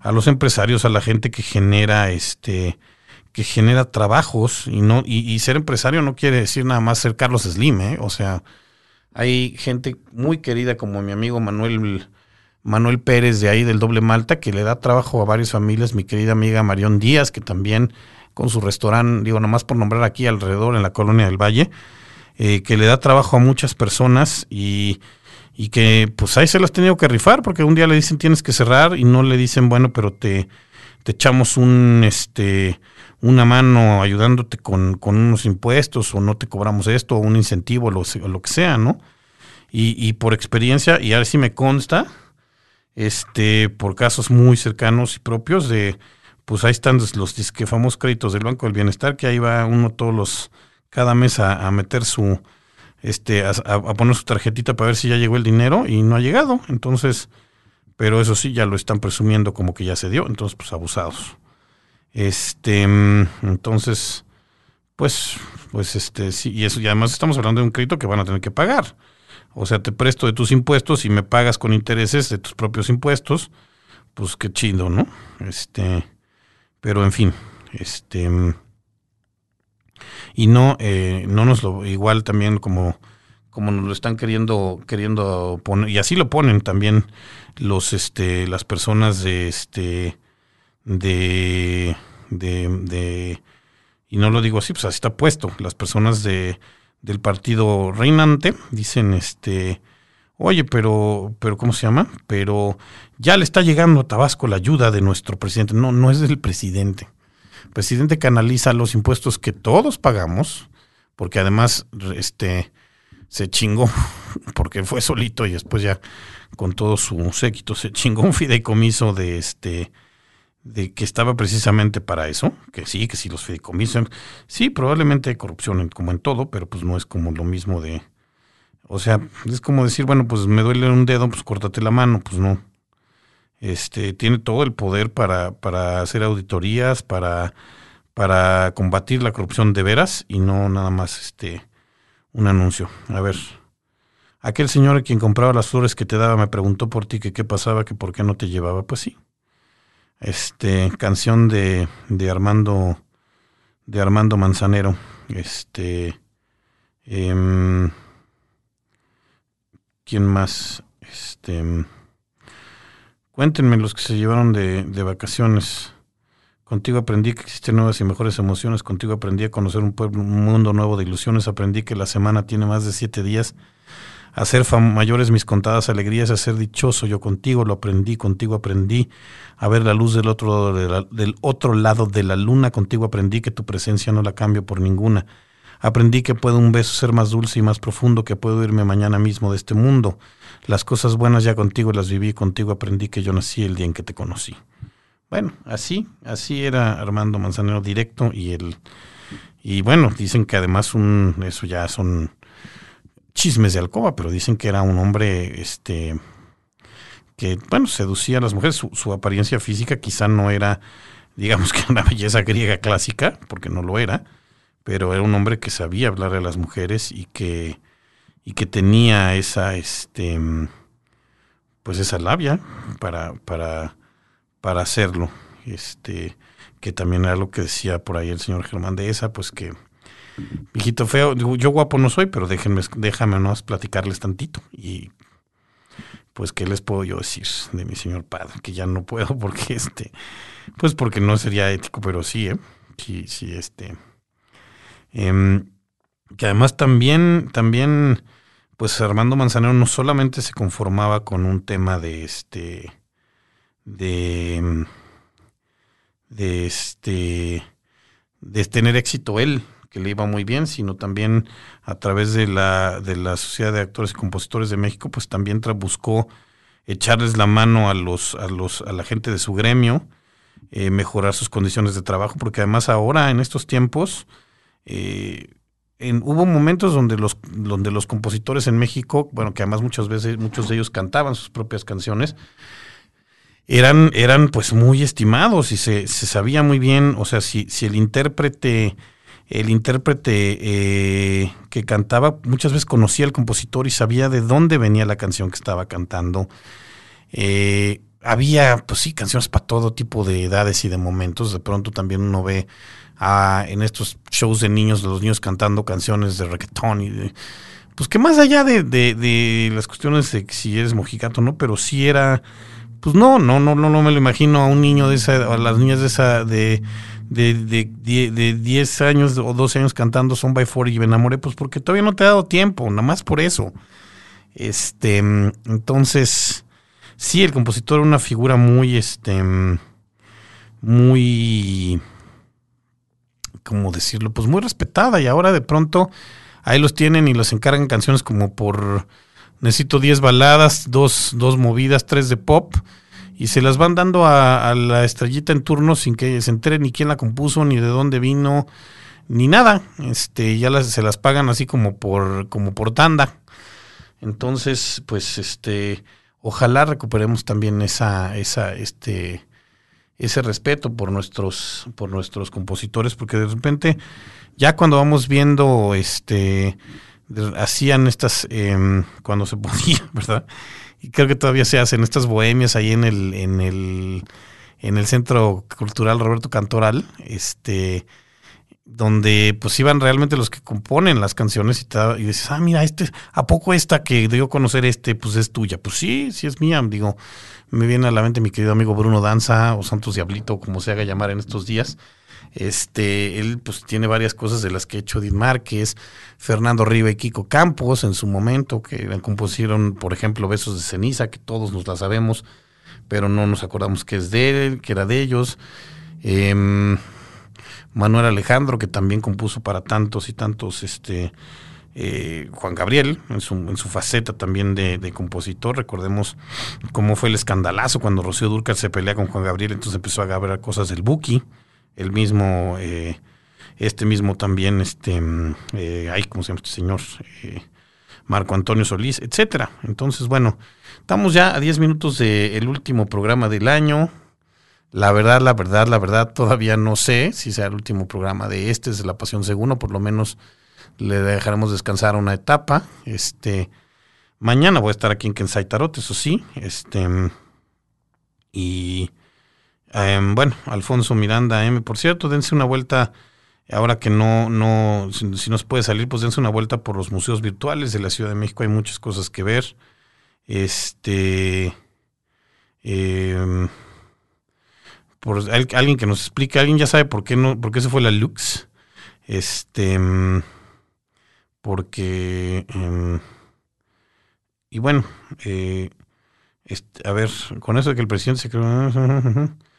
a los empresarios, a la gente que genera este que genera trabajos y no y, ser empresario no quiere decir nada más ser Carlos Slim, ¿eh? o sea, hay gente muy querida como mi amigo Manuel Manuel Pérez de ahí del Doble Malta que le da trabajo a varias familias, mi querida amiga Marión Díaz que también con su restaurante, digo nomás por nombrar aquí alrededor en la colonia del Valle, eh, que le da trabajo a muchas personas y y que pues ahí se las ha tenido que rifar porque un día le dicen tienes que cerrar y no le dicen bueno pero te, te echamos un este una mano ayudándote con, con, unos impuestos o no te cobramos esto o un incentivo o lo, lo que sea no y, y, por experiencia y ahora sí me consta este por casos muy cercanos y propios de pues ahí están los, disque famosos créditos del Banco del Bienestar que ahí va uno todos los cada mes a meter su este, a, poner su tarjetita para ver si ya llegó el dinero y no ha llegado. Entonces, pero eso sí, ya lo están presumiendo como que ya se dio. Entonces, pues abusados. Este, entonces, pues, pues este, sí, y eso, y además estamos hablando de un crédito que van a tener que pagar. O sea, te presto de tus impuestos y me pagas con intereses de tus propios impuestos. Pues qué chido, ¿no? Este, pero en fin, este y no, eh, no nos lo, igual también como, como nos lo están queriendo, queriendo poner, y así lo ponen también los, este, las personas de, este, de, de, de, y no lo digo así, pues así está puesto, las personas de, del partido reinante dicen, este, oye, pero, pero, ¿cómo se llama? Pero ya le está llegando a Tabasco la ayuda de nuestro presidente. No, no es del presidente presidente canaliza los impuestos que todos pagamos, porque además este se chingó, porque fue solito y después ya con todo su séquito se chingó un fideicomiso de este de que estaba precisamente para eso, que sí, que sí los fideicomisos, sí, probablemente hay corrupción como en todo, pero pues no es como lo mismo de, o sea, es como decir, bueno, pues me duele un dedo, pues córtate la mano, pues no, este, tiene todo el poder para, para hacer auditorías, para, para combatir la corrupción de veras y no nada más este, un anuncio. A ver, aquel señor a quien compraba las flores que te daba me preguntó por ti que qué pasaba, que por qué no te llevaba. Pues sí. Este, canción de, de Armando, de Armando Manzanero. Este, em, ¿quién más? Este, Cuéntenme los que se llevaron de, vacaciones. Contigo aprendí que existen nuevas y mejores emociones. Contigo aprendí a conocer un, pueblo, un mundo nuevo de ilusiones. Aprendí que la semana tiene más de siete días. Hacer mayores mis contadas alegrías, a ser dichoso. Yo contigo lo aprendí, contigo aprendí a ver la luz del otro, del otro lado de la luna. Contigo aprendí que tu presencia no la cambio por ninguna. Aprendí que puede un beso ser más dulce y más profundo, que puedo irme mañana mismo de este mundo. Las cosas buenas ya contigo las viví, contigo aprendí que yo nací el día en que te conocí. Bueno, así, así era Armando Manzanero directo y el y bueno, dicen que además un eso ya son chismes de alcoba, pero dicen que era un hombre este que bueno, seducía a las mujeres, su, su apariencia física quizá no era digamos que una belleza griega clásica, porque no lo era, pero era un hombre que sabía hablar a las mujeres y que y que tenía esa, este, pues esa labia para, para, para hacerlo. Este, que también era lo que decía por ahí el señor Germán de esa, pues que, hijito feo, yo guapo no soy, pero déjenme, déjame más platicarles tantito. Y pues, ¿qué les puedo yo decir de mi señor padre? Que ya no puedo porque, este, pues porque no sería ético, pero sí, ¿eh? Sí, sí, este. Em, que además también, también pues Armando Manzanero no solamente se conformaba con un tema de este de de este de tener éxito él que le iba muy bien sino también a través de la de la sociedad de actores y compositores de México pues también buscó echarles la mano a los, a los, a la gente de su gremio, eh, mejorar sus condiciones de trabajo, porque además ahora en estos tiempos eh, hubo momentos donde los, donde los compositores en México, bueno, que además muchas veces, muchos de ellos cantaban sus propias canciones, eran, eran pues muy estimados y se, se sabía muy bien, o sea, si, si el intérprete, el intérprete eh, que cantaba muchas veces conocía al compositor y sabía de dónde venía la canción que estaba cantando. Eh, había, pues sí, canciones para todo tipo de edades y de momentos. De pronto también uno ve en estos shows de niños, los niños cantando canciones de reggaetón y pues que más allá de, de, las cuestiones de si eres mojigato no, pero sí era, pues no, no, no, no, no me lo imagino a un niño de esa, a las niñas de esa, de, de, de, de 10 años o 12 años cantando Son by Four y me enamoré, pues porque todavía no te ha dado tiempo, nada más por eso. Este, entonces, sí, el compositor era una figura muy, este, muy ¿cómo decirlo? Pues muy respetada y ahora de pronto ahí los tienen y los encargan canciones como por, necesito 10 baladas, dos, dos movidas, tres de pop y se las van dando a, la estrellita en turno sin que se entere ni quién la compuso, ni de dónde vino, ni nada. Este, ya se las pagan así como por, como por tanda. Entonces, pues, este, ojalá recuperemos también esa, esa, este, ese respeto por nuestros, por nuestros compositores, porque de repente, ya cuando vamos viendo, este, hacían estas, em, cuando se podía, ¿verdad? Y creo que todavía se hacen estas bohemias ahí en el, en el, en el Centro Cultural Roberto Cantoral, este, donde pues iban realmente los que componen las canciones y, y dices, ah, mira, este, ¿a poco esta que dio a conocer este, pues es tuya? Pues sí, sí es mía, digo, me viene a la mente mi querido amigo Bruno Danza o Santos Diablito, como se haga llamar en estos días. Este, él pues tiene varias cosas de las que ha hecho Edith Márquez, Fernando Riva y Kiko Campos en su momento, que compusieron, por ejemplo, Besos de Ceniza, que todos nos la sabemos, pero no nos acordamos que es de él, que era de ellos. Em, Manuel Alejandro, que también compuso para tantos y tantos este, eh, Juan Gabriel, en su, en su faceta también de, compositor. Recordemos cómo fue el escandalazo cuando Rocío Durcal se pelea con Juan Gabriel, entonces empezó a grabar cosas del Buki, el mismo, eh, este mismo también, este, eh, ay, ¿cómo se llama este señor? Eh, Marco Antonio Solís, etcétera. Entonces, bueno, estamos ya a 10 minutos del último programa del año. La verdad, la verdad, la verdad, todavía no sé si sea el último programa de este, es La Pasión Seguro, por lo menos le dejaremos descansar una etapa. Este, mañana voy a estar aquí en Kensai Tarot, eso sí. Este, y em, bueno, Alfonso Miranda M, por cierto, dense una vuelta. Ahora que no, no, si, nos puede salir, pues dense una vuelta por los museos virtuales de la Ciudad de México. Hay muchas cosas que ver. Este, em, por alguien que nos explique, alguien ya sabe por qué no, por qué se fue la Lux. Este, em, porque... Em, y bueno, eh, este, a ver, con eso de que el presidente se creó...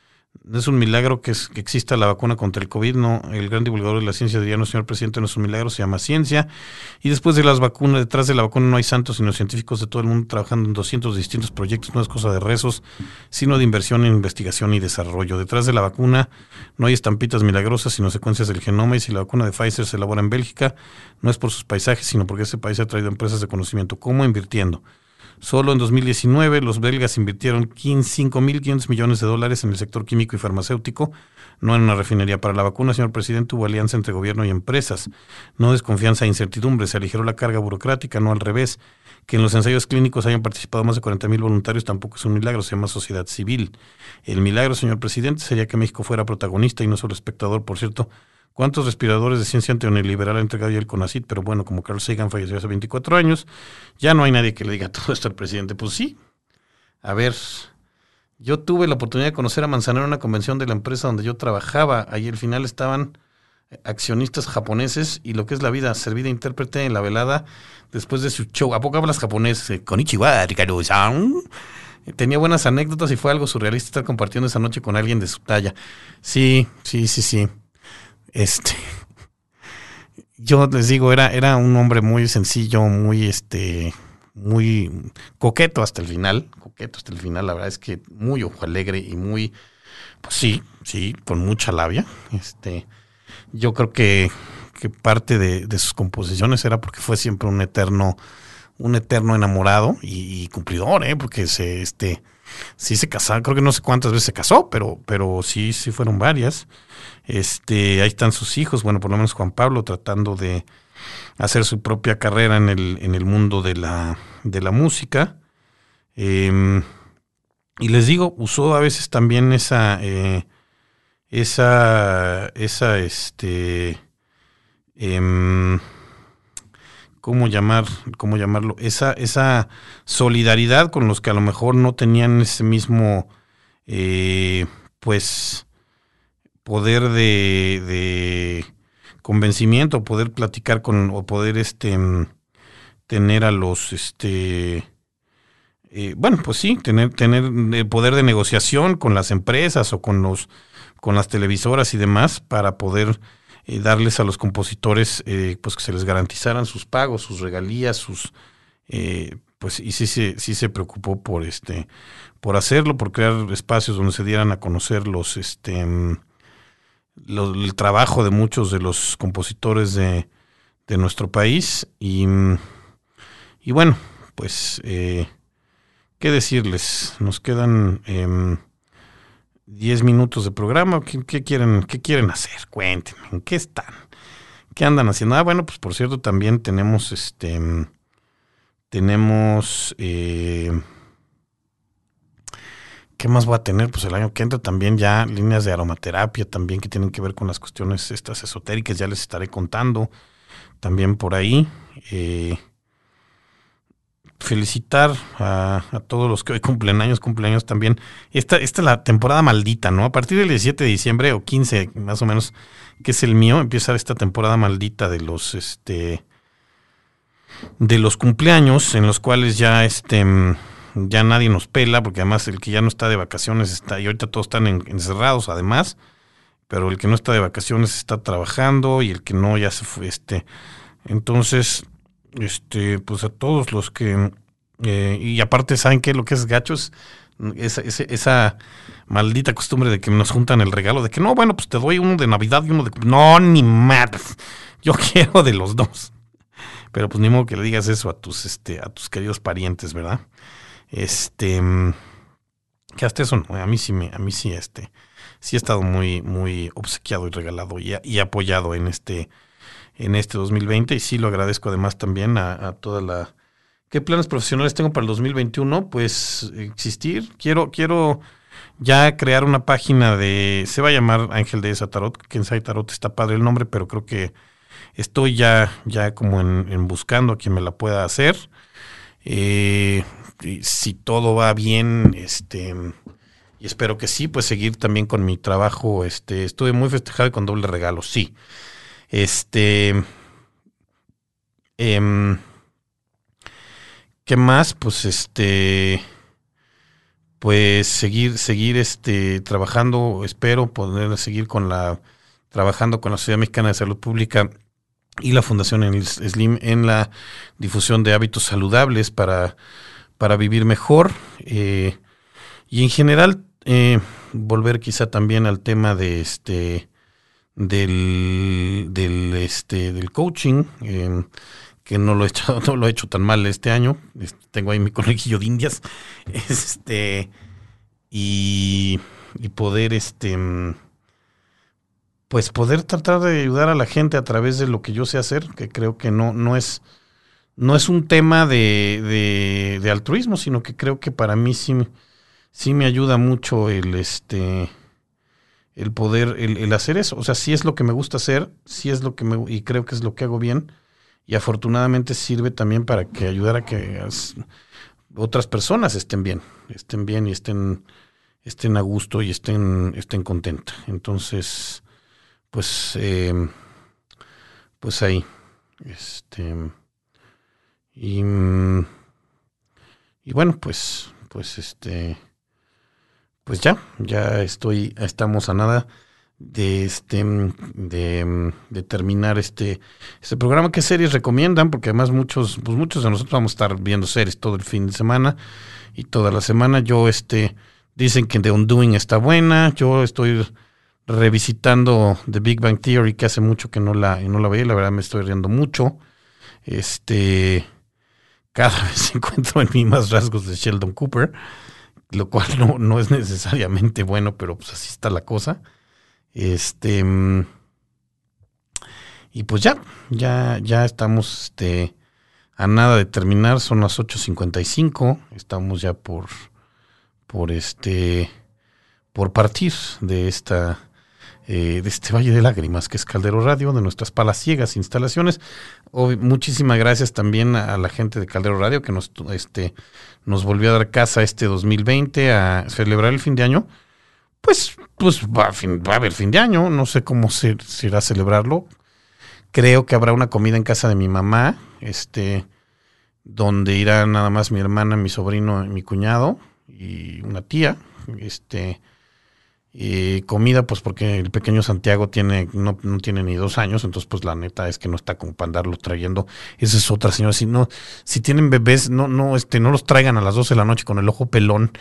Es un milagro que, es, que exista la vacuna contra el COVID, no. El gran divulgador de la ciencia diría, no, señor presidente, no es un milagro, se llama ciencia. Y después de las vacunas, detrás de la vacuna no hay santos, sino científicos de todo el mundo trabajando en 200 distintos proyectos. No es cosa de rezos, sino de inversión en investigación y desarrollo. Detrás de la vacuna no hay estampitas milagrosas, sino secuencias del genoma. Y si la vacuna de Pfizer se elabora en Bélgica, no es por sus paisajes, sino porque ese país ha traído empresas de conocimiento. ¿Cómo? Invirtiendo. Solo en 2019 los belgas invirtieron 5.500 millones de dólares en el sector químico y farmacéutico, no en una refinería. Para la vacuna, señor presidente, hubo alianza entre gobierno y empresas. No desconfianza e incertidumbre. Se aligeró la carga burocrática, no al revés. Que en los ensayos clínicos hayan participado más de 40.000 voluntarios tampoco es un milagro, se llama sociedad civil. El milagro, señor presidente, sería que México fuera protagonista y no solo espectador, por cierto, ¿Cuántos respiradores de ciencia neoliberal ha entregado ya el CONACIT? Pero bueno, como Carl Sagan falleció hace 24 años, ya no hay nadie que le diga todo esto al presidente. Pues sí. A ver, yo tuve la oportunidad de conocer a Manzanero en una convención de la empresa donde yo trabajaba. Ahí al final estaban accionistas japoneses y lo que es la vida, servida intérprete en la velada después de su show. ¿A poco hablas japonés? Eh, Konichiwa, Ricardo-san. Tenía buenas anécdotas y fue algo surrealista estar compartiendo esa noche con alguien de su talla. Sí, sí, sí, sí. Este, yo les digo, era, era un hombre muy sencillo, muy, este, muy coqueto hasta el final, coqueto hasta el final, la verdad es que muy ojo alegre y muy, pues sí, sí, con mucha labia. Este, yo creo que, que parte de, sus composiciones era porque fue siempre un eterno, un eterno enamorado y, cumplidor, ¿eh? porque se, este, sí se casó, creo que no sé cuántas veces se casó, pero, pero sí, sí fueron varias. Este, ahí están sus hijos, bueno, por lo menos Juan Pablo tratando de hacer su propia carrera en el, en el mundo de la, de la música. Em, y les digo, usó a veces también esa, eh, esa, esa, este, em, ¿cómo llamar, cómo llamarlo? Esa, esa solidaridad con los que a lo mejor no tenían ese mismo, eh, pues, poder de, de convencimiento, poder platicar con, o poder este tener a los este eh, bueno, pues sí, tener, tener el poder de negociación con las empresas o con los con las televisoras y demás para poder eh, darles a los compositores eh, pues que se les garantizaran sus pagos, sus regalías, sus pues y sí, sí, sí se preocupó por este por hacerlo, por crear espacios donde se dieran a conocer los este el trabajo de muchos de los compositores de, nuestro país y, y bueno, pues, eh, ¿qué decirles? Nos quedan 10 em, minutos de programa. ¿Qué, quieren, ¿Qué quieren hacer? Cuéntenme, ¿en qué están? ¿Qué andan haciendo? Ah, bueno, pues por cierto, también tenemos este. Tenemos. Eh, ¿Qué más voy a tener? Pues el año que entra también ya líneas de aromaterapia también que tienen que ver con las cuestiones estas esotéricas, ya les estaré contando también por ahí. Eh, felicitar a, todos los que hoy cumplen años, cumpleaños también. Esta, esta es la temporada maldita, ¿no? A partir del 17 de diciembre o 15 más o menos, que es el mío, empieza esta temporada maldita de los, este, de los cumpleaños en los cuales ya, este, ya nadie nos pela, porque además el que ya no está de vacaciones está, y ahorita todos están encerrados además, pero el que no está de vacaciones está trabajando y el que no ya se fue, este, entonces, este, pues a todos los que, eh, y aparte, ¿saben qué? Lo que es gachos, esa, esa, maldita costumbre de que nos juntan el regalo, de que no, bueno, pues te doy uno de Navidad y uno de... No, ni madres, yo quiero de los dos. Pero pues ni modo que le digas eso a tus, este, a tus queridos parientes, ¿verdad? Este, que hasta eso a mí sí me, a mí sí, este, sí he estado muy, muy obsequiado y regalado y, apoyado en este, en este 2020 y sí lo agradezco además también a, toda la... ¿Qué planes profesionales tengo para el 2021? Pues existir. Quiero, quiero ya crear una página de, se va a llamar Ángel de esa Tarot, en Tarot está padre el nombre, pero creo que estoy ya, ya como en, en buscando a quien me la pueda hacer. Eh, si todo va bien, este, y espero que sí, pues seguir también con mi trabajo. Este, estuve muy festejado y con doble regalo, sí. Este, em, ¿qué más? Pues este, pues seguir, seguir este, trabajando, espero poder seguir con la, trabajando con la Sociedad Mexicana de Salud Pública y la Fundación Slim en la difusión de hábitos saludables para para vivir mejor eh, y en general eh, volver quizá también al tema de este del, del este del coaching eh, que no lo he hecho no lo he hecho tan mal este año. Tengo ahí mi conejillo de indias. Este y, poder este pues poder tratar de ayudar a la gente a través de lo que yo sé hacer que creo que no no es no es un tema de, de, altruismo, sino que creo que para mí sí, sí me ayuda mucho el este el poder, el, hacer eso. O sea, sí es lo que me gusta hacer, sí es lo que me, y creo que es lo que hago bien. Y afortunadamente sirve también para que ayudar a que otras personas estén bien, estén bien y estén, estén a gusto y estén, estén contentas. Entonces, pues, eh, pues ahí, este y, y bueno, pues, pues este, pues ya, ya estoy, estamos a nada de este de, de, terminar este este programa. Qué series recomiendan porque además muchos pues muchos de nosotros vamos a estar viendo series todo el fin de semana y toda la semana. Yo este dicen que The Undoing está buena. Yo estoy revisitando The Big Bang Theory que hace mucho que no la no la veía la verdad me estoy riendo mucho. Este cada vez encuentro en mí más rasgos de Sheldon Cooper lo cual no, no es necesariamente bueno pero pues así está la cosa este. Y pues ya, ya, ya estamos este, a nada de terminar. Son las 8.55. Estamos ya por, por este, por partir de esta, eh, de este Valle de Lágrimas, que es Caldero Radio, de nuestras palas ciegas instalaciones. muchísimas gracias también a, la gente de Caldero Radio que nos, este, nos volvió a dar casa este 2020 a celebrar el fin de año pues, pues va, a haber fin de año, no sé cómo se, irá a celebrarlo. Creo que habrá una comida en casa de mi mamá, este, donde irá nada más mi hermana, mi sobrino, mi cuñado y una tía. Este, y comida, pues porque el pequeño Santiago tiene, no, no, tiene ni dos años, entonces pues la neta es que no está como para trayendo. Esa es otra señora. Si no, si tienen bebés, no, no, este, no los traigan a las 12 de la noche con el ojo pelón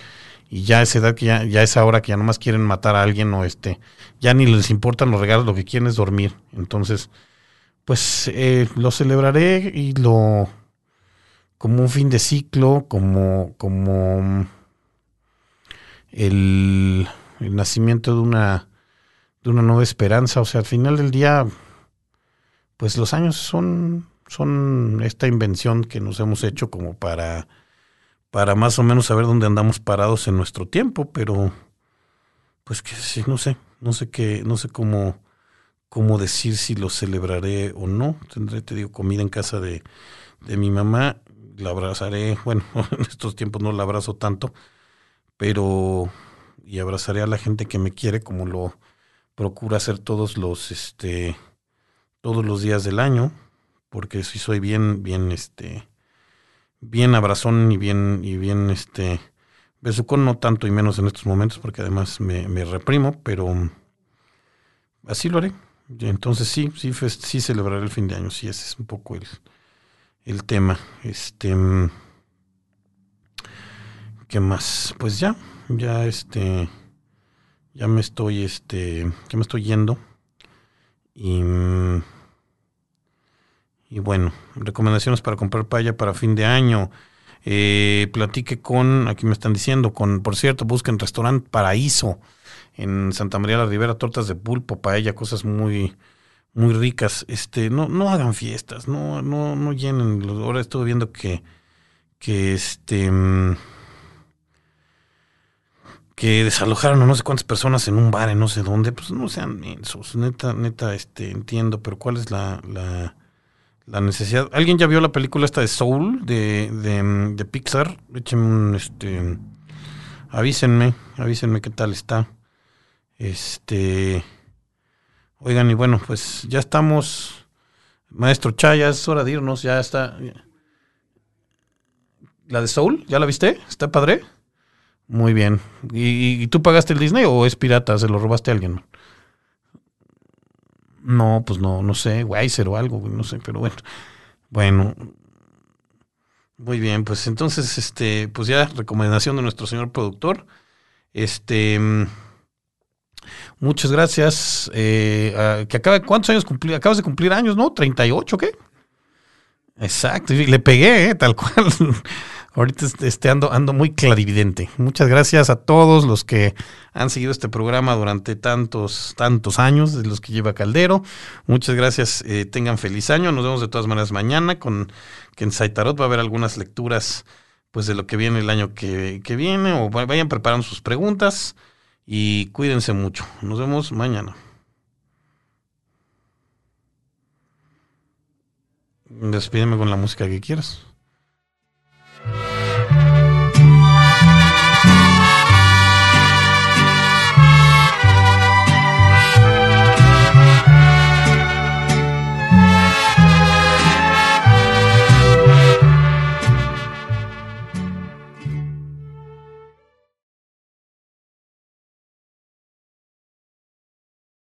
y ya esa edad que ya, ya es ahora que ya nomás quieren matar a alguien o este, ya ni les importan los regalos, lo que quieren es dormir. Entonces, pues eh, lo celebraré y lo como un fin de ciclo, como, como el, el nacimiento de una, de una nueva esperanza. O sea, al final del día, pues los años son, son esta invención que nos hemos hecho como para para más o menos saber dónde andamos parados en nuestro tiempo, pero pues que sí, no sé, no sé qué, no sé cómo, cómo decir si lo celebraré o no. Tendré, te digo, comida en casa de, de mi mamá, la abrazaré, bueno, en estos tiempos no la abrazo tanto, pero y abrazaré a la gente que me quiere como lo procura hacer todos los este todos los días del año, porque si soy bien bien este bien abrazón y bien, y bien este besucón, no tanto y menos en estos momentos, porque además me, reprimo, pero así lo haré. Entonces sí, sí, sí celebraré el fin de año, sí, ese es un poco el, el tema. Este ¿qué más? Pues ya, ya este ya me estoy este, ya me estoy yendo. Y y bueno, recomendaciones para comprar paya para fin de año. Eh, platique con, aquí me están diciendo, con, por cierto, busquen restaurante Paraíso en Santa María la Ribera, tortas de pulpo, paella, cosas muy, muy ricas. Este, no, no hagan fiestas, no, no, no llenen. Ahora estuve viendo que, que este que desalojaron a no sé cuántas personas en un bar en no sé dónde, pues no sean mensos, neta, neta, este, entiendo, pero cuál es la, la necesidad. ¿Alguien ya vio la película esta de Soul de, de, de Pixar? Échenme un este. Avísenme, avísenme qué tal está. Este. Oigan, y bueno, pues ya estamos. Maestro Chaya, es hora de irnos, ya está. ¿La de Soul? ¿Ya la viste? ¿Está padre? Muy bien. ¿Y, tú pagaste el Disney o es pirata? ¿Se lo robaste a alguien? No, pues no, no sé, Weiser o algo, no sé, pero bueno. Bueno. Muy bien, pues entonces, este, pues ya recomendación de nuestro señor productor. Este, muchas gracias. Eh, que acaba, ¿Cuántos años cumplí? Acabas de cumplir años, ¿no? ¿38 qué? Exacto, y le pegué, ¿eh? tal cual. Ahorita este, ando, ando muy clarividente. Muchas gracias a todos los que han seguido este programa durante tantos, tantos años, de los que lleva Caldero. Muchas gracias, eh, tengan feliz año. Nos vemos de todas maneras mañana con que en Saitarot va a haber algunas lecturas pues de lo que viene el año que, que viene o vayan preparando sus preguntas y cuídense mucho. Nos vemos mañana. Despídeme con la música que quieras.